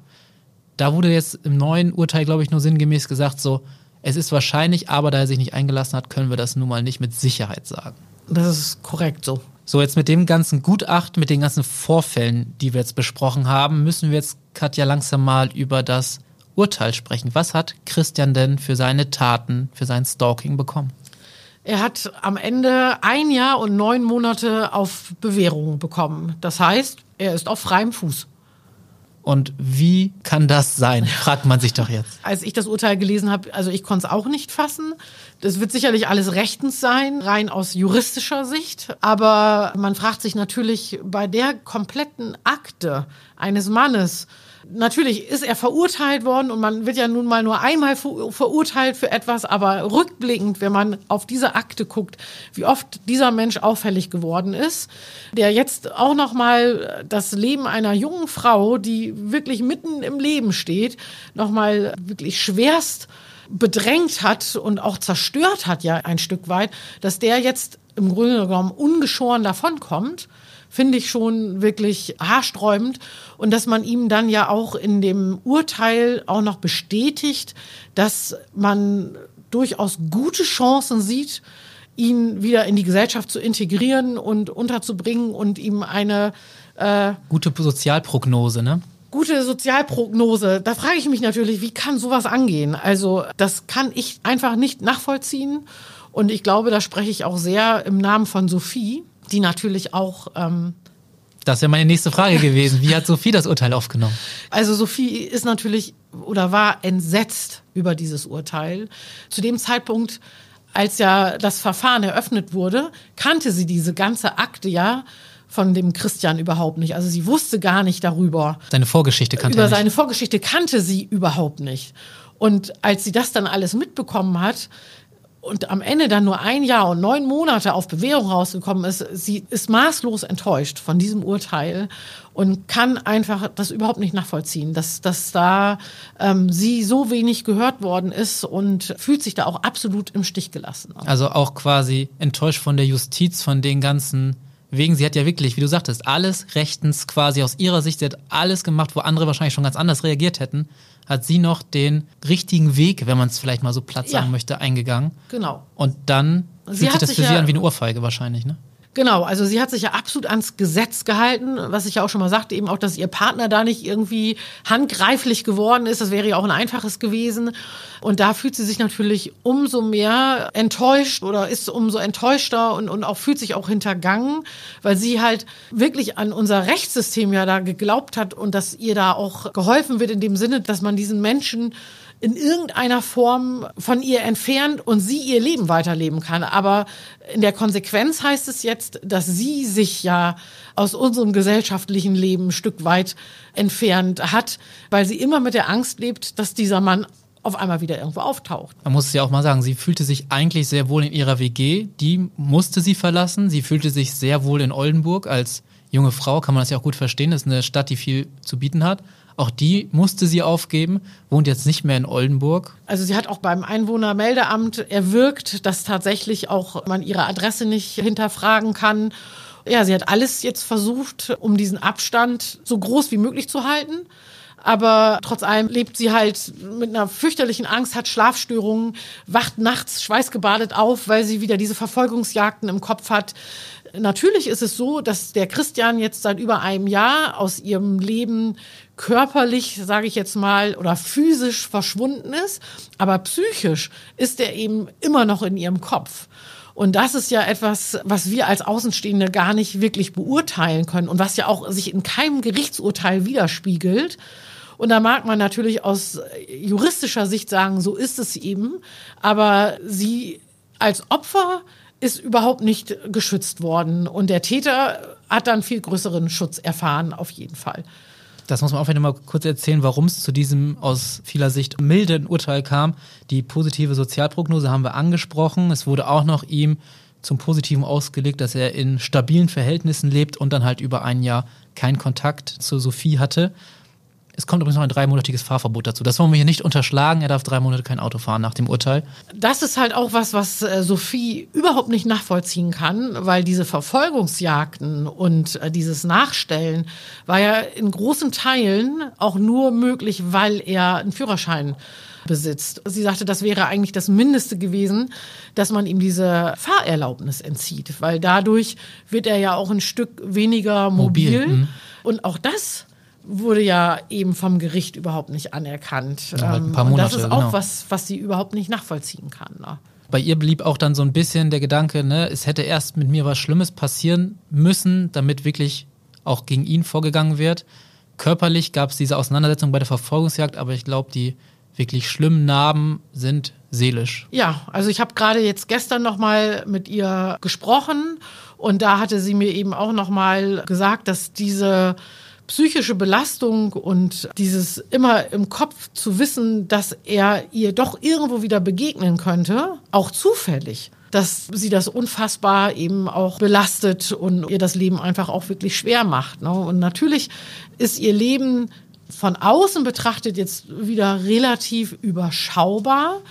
Da wurde jetzt im neuen Urteil, glaube ich, nur sinngemäß gesagt, so, es ist wahrscheinlich, aber da er sich nicht eingelassen hat, können wir das nun mal nicht mit Sicherheit sagen. Das ist korrekt so. So, jetzt mit dem ganzen Gutachten, mit den ganzen Vorfällen, die wir jetzt besprochen haben, müssen wir jetzt, Katja, langsam mal über das Urteil sprechen. Was hat Christian denn für seine Taten, für sein Stalking bekommen? Er hat am Ende ein Jahr und neun Monate auf Bewährung bekommen. Das heißt, er ist auf freiem Fuß. Und wie kann das sein, fragt man sich doch jetzt. <laughs> Als ich das Urteil gelesen habe, also ich konnte es auch nicht fassen. Das wird sicherlich alles rechtens sein, rein aus juristischer Sicht. Aber man fragt sich natürlich bei der kompletten Akte eines Mannes, natürlich ist er verurteilt worden und man wird ja nun mal nur einmal verurteilt für etwas, aber rückblickend, wenn man auf diese Akte guckt, wie oft dieser Mensch auffällig geworden ist, der jetzt auch noch mal das Leben einer jungen Frau, die wirklich mitten im Leben steht, noch mal wirklich schwerst bedrängt hat und auch zerstört hat ja ein Stück weit, dass der jetzt im Grunde genommen ungeschoren davonkommt finde ich schon wirklich haarsträubend. Und dass man ihm dann ja auch in dem Urteil auch noch bestätigt, dass man durchaus gute Chancen sieht, ihn wieder in die Gesellschaft zu integrieren und unterzubringen und ihm eine äh, gute Sozialprognose, ne? Gute Sozialprognose. Da frage ich mich natürlich, wie kann sowas angehen? Also, das kann ich einfach nicht nachvollziehen. Und ich glaube, da spreche ich auch sehr im Namen von Sophie, die natürlich auch. Ähm, das wäre meine nächste Frage gewesen. Wie hat Sophie das Urteil aufgenommen? Also Sophie ist natürlich oder war entsetzt über dieses Urteil. Zu dem Zeitpunkt, als ja das Verfahren eröffnet wurde, kannte sie diese ganze Akte ja von dem Christian überhaupt nicht. Also sie wusste gar nicht darüber. Seine Vorgeschichte kannte Über seine Vorgeschichte kannte sie überhaupt nicht. Und als sie das dann alles mitbekommen hat, und am Ende dann nur ein Jahr und neun Monate auf Bewährung rausgekommen ist, sie ist maßlos enttäuscht von diesem Urteil und kann einfach das überhaupt nicht nachvollziehen, dass, dass da ähm, sie so wenig gehört worden ist und fühlt sich da auch absolut im Stich gelassen. Also auch quasi enttäuscht von der Justiz, von den ganzen Wegen, sie hat ja wirklich, wie du sagtest, alles rechtens quasi aus ihrer Sicht, sie hat alles gemacht, wo andere wahrscheinlich schon ganz anders reagiert hätten hat sie noch den richtigen Weg, wenn man es vielleicht mal so platt sagen ja. möchte, eingegangen. Genau. Und dann sie fühlt sich das für ja, sie an wie eine Ohrfeige wahrscheinlich, ne? Genau, also sie hat sich ja absolut ans Gesetz gehalten, was ich ja auch schon mal sagte, eben auch, dass ihr Partner da nicht irgendwie handgreiflich geworden ist. Das wäre ja auch ein einfaches gewesen. Und da fühlt sie sich natürlich umso mehr enttäuscht oder ist umso enttäuschter und, und auch fühlt sich auch hintergangen, weil sie halt wirklich an unser Rechtssystem ja da geglaubt hat und dass ihr da auch geholfen wird in dem Sinne, dass man diesen Menschen in irgendeiner Form von ihr entfernt und sie ihr Leben weiterleben kann. Aber in der Konsequenz heißt es jetzt, dass sie sich ja aus unserem gesellschaftlichen Leben ein Stück weit entfernt hat, weil sie immer mit der Angst lebt, dass dieser Mann auf einmal wieder irgendwo auftaucht. Man muss es ja auch mal sagen, sie fühlte sich eigentlich sehr wohl in ihrer WG, die musste sie verlassen. Sie fühlte sich sehr wohl in Oldenburg als junge Frau, kann man das ja auch gut verstehen, das ist eine Stadt, die viel zu bieten hat. Auch die musste sie aufgeben, wohnt jetzt nicht mehr in Oldenburg. Also sie hat auch beim Einwohnermeldeamt erwirkt, dass tatsächlich auch man ihre Adresse nicht hinterfragen kann. Ja, sie hat alles jetzt versucht, um diesen Abstand so groß wie möglich zu halten. Aber trotz allem lebt sie halt mit einer fürchterlichen Angst, hat Schlafstörungen, wacht nachts schweißgebadet auf, weil sie wieder diese Verfolgungsjagden im Kopf hat. Natürlich ist es so, dass der Christian jetzt seit über einem Jahr aus ihrem Leben körperlich, sage ich jetzt mal, oder physisch verschwunden ist, aber psychisch ist er eben immer noch in ihrem Kopf. Und das ist ja etwas, was wir als Außenstehende gar nicht wirklich beurteilen können und was ja auch sich in keinem Gerichtsurteil widerspiegelt. Und da mag man natürlich aus juristischer Sicht sagen, so ist es eben. Aber sie als Opfer ist überhaupt nicht geschützt worden. Und der Täter hat dann viel größeren Schutz erfahren, auf jeden Fall. Das muss man auch vielleicht mal kurz erzählen, warum es zu diesem aus vieler Sicht milden Urteil kam. Die positive Sozialprognose haben wir angesprochen. Es wurde auch noch ihm zum Positiven ausgelegt, dass er in stabilen Verhältnissen lebt und dann halt über ein Jahr keinen Kontakt zu Sophie hatte. Es kommt übrigens noch ein dreimonatiges Fahrverbot dazu. Das wollen wir hier nicht unterschlagen. Er darf drei Monate kein Auto fahren nach dem Urteil. Das ist halt auch was, was äh, Sophie überhaupt nicht nachvollziehen kann, weil diese Verfolgungsjagden und äh, dieses Nachstellen war ja in großen Teilen auch nur möglich, weil er einen Führerschein besitzt. Sie sagte, das wäre eigentlich das Mindeste gewesen, dass man ihm diese Fahrerlaubnis entzieht, weil dadurch wird er ja auch ein Stück weniger mobil. mobil. Mhm. Und auch das wurde ja eben vom Gericht überhaupt nicht anerkannt. Ja, halt ein paar Monate, und das ist auch genau. was, was sie überhaupt nicht nachvollziehen kann. Ne? Bei ihr blieb auch dann so ein bisschen der Gedanke, ne, es hätte erst mit mir was Schlimmes passieren müssen, damit wirklich auch gegen ihn vorgegangen wird. körperlich gab es diese Auseinandersetzung bei der Verfolgungsjagd, aber ich glaube, die wirklich schlimmen Narben sind seelisch. Ja, also ich habe gerade jetzt gestern noch mal mit ihr gesprochen und da hatte sie mir eben auch noch mal gesagt, dass diese psychische Belastung und dieses immer im Kopf zu wissen, dass er ihr doch irgendwo wieder begegnen könnte, auch zufällig, dass sie das unfassbar eben auch belastet und ihr das Leben einfach auch wirklich schwer macht. Ne? Und natürlich ist ihr Leben von außen betrachtet jetzt wieder relativ überschaubar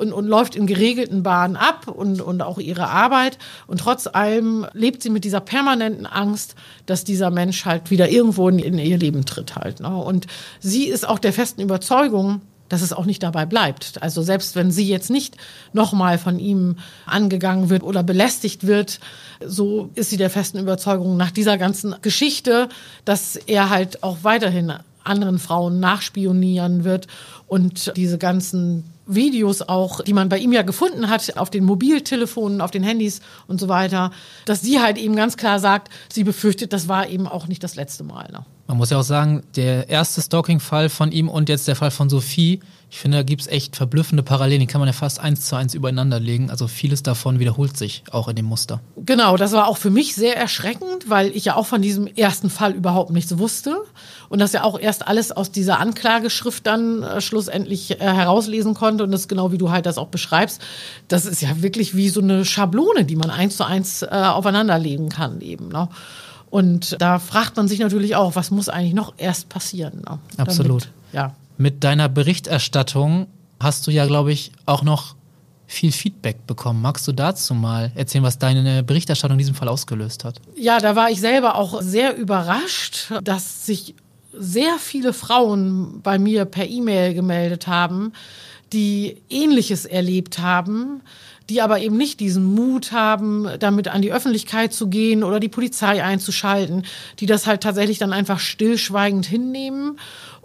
und, und läuft in geregelten Bahnen ab und, und auch ihre Arbeit. Und trotz allem lebt sie mit dieser permanenten Angst, dass dieser Mensch halt wieder irgendwo in, in ihr Leben tritt halt. Ne? Und sie ist auch der festen Überzeugung, dass es auch nicht dabei bleibt. Also selbst wenn sie jetzt nicht nochmal von ihm angegangen wird oder belästigt wird, so ist sie der festen Überzeugung nach dieser ganzen Geschichte, dass er halt auch weiterhin anderen Frauen nachspionieren wird und diese ganzen Videos auch, die man bei ihm ja gefunden hat, auf den Mobiltelefonen, auf den Handys und so weiter, dass sie halt eben ganz klar sagt, sie befürchtet, das war eben auch nicht das letzte Mal. Ne? Man muss ja auch sagen, der erste Stalking-Fall von ihm und jetzt der Fall von Sophie, ich finde, da gibt es echt verblüffende Parallelen, die kann man ja fast eins zu eins übereinander legen. Also vieles davon wiederholt sich auch in dem Muster. Genau, das war auch für mich sehr erschreckend, weil ich ja auch von diesem ersten Fall überhaupt nichts wusste und das ja auch erst alles aus dieser Anklageschrift dann äh, schlussendlich äh, herauslesen konnte und das genau wie du halt das auch beschreibst. Das ist ja wirklich wie so eine Schablone, die man eins zu eins äh, aufeinanderlegen kann eben. Ne? Und da fragt man sich natürlich auch, was muss eigentlich noch erst passieren? Ne? Absolut. Damit, ja mit deiner Berichterstattung hast du ja, glaube ich, auch noch viel Feedback bekommen. Magst du dazu mal erzählen, was deine Berichterstattung in diesem Fall ausgelöst hat? Ja, da war ich selber auch sehr überrascht, dass sich sehr viele Frauen bei mir per E-Mail gemeldet haben, die Ähnliches erlebt haben, die aber eben nicht diesen Mut haben, damit an die Öffentlichkeit zu gehen oder die Polizei einzuschalten, die das halt tatsächlich dann einfach stillschweigend hinnehmen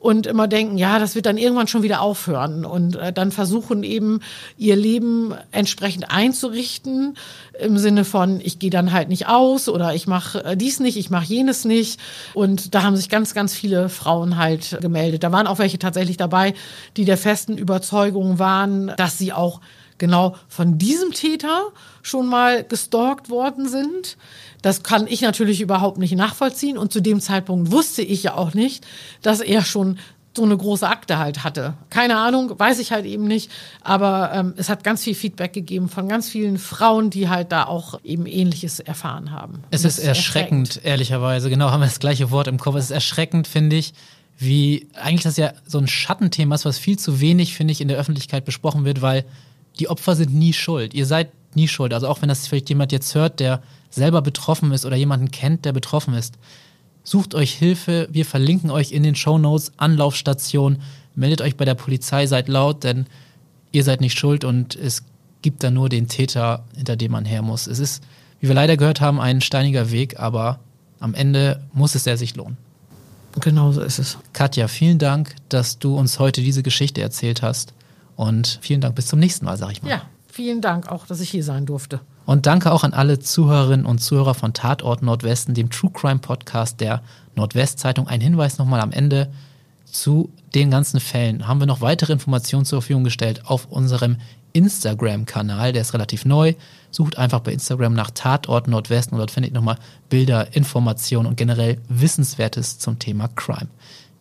und immer denken, ja, das wird dann irgendwann schon wieder aufhören und äh, dann versuchen eben ihr Leben entsprechend einzurichten im Sinne von, ich gehe dann halt nicht aus oder ich mache äh, dies nicht, ich mache jenes nicht und da haben sich ganz, ganz viele Frauen halt gemeldet. Da waren auch welche tatsächlich dabei, die der festen Überzeugung waren, dass sie auch genau von diesem Täter schon mal gestalkt worden sind. Das kann ich natürlich überhaupt nicht nachvollziehen und zu dem Zeitpunkt wusste ich ja auch nicht, dass er schon so eine große Akte halt hatte. Keine Ahnung, weiß ich halt eben nicht. Aber ähm, es hat ganz viel Feedback gegeben von ganz vielen Frauen, die halt da auch eben Ähnliches erfahren haben. Es ist, ist erschreckend, erschreckend, ehrlicherweise. Genau, haben wir das gleiche Wort im Kopf. Es ist erschreckend, finde ich, wie eigentlich das ja so ein Schattenthema ist, was viel zu wenig, finde ich, in der Öffentlichkeit besprochen wird, weil die Opfer sind nie schuld. Ihr seid nie schuld. Also auch wenn das vielleicht jemand jetzt hört, der selber betroffen ist oder jemanden kennt, der betroffen ist, sucht euch Hilfe. Wir verlinken euch in den Show Notes Anlaufstation. Meldet euch bei der Polizei, seid laut, denn ihr seid nicht schuld und es gibt da nur den Täter, hinter dem man her muss. Es ist, wie wir leider gehört haben, ein steiniger Weg, aber am Ende muss es sehr sich lohnen. Genau so ist es. Katja, vielen Dank, dass du uns heute diese Geschichte erzählt hast. Und vielen Dank, bis zum nächsten Mal, sag ich mal. Ja, vielen Dank auch, dass ich hier sein durfte. Und danke auch an alle Zuhörerinnen und Zuhörer von Tatort Nordwesten, dem True Crime Podcast der Nordwestzeitung. Ein Hinweis nochmal am Ende zu den ganzen Fällen. Haben wir noch weitere Informationen zur Verfügung gestellt auf unserem Instagram-Kanal. Der ist relativ neu. Sucht einfach bei Instagram nach Tatort Nordwesten und dort findet ihr nochmal Bilder, Informationen und generell Wissenswertes zum Thema Crime.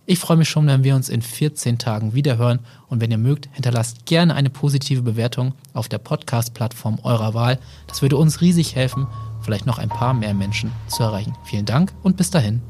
Ich freue mich schon, wenn wir uns in 14 Tagen wiederhören und wenn ihr mögt, hinterlasst gerne eine positive Bewertung auf der Podcast-Plattform eurer Wahl. Das würde uns riesig helfen, vielleicht noch ein paar mehr Menschen zu erreichen. Vielen Dank und bis dahin.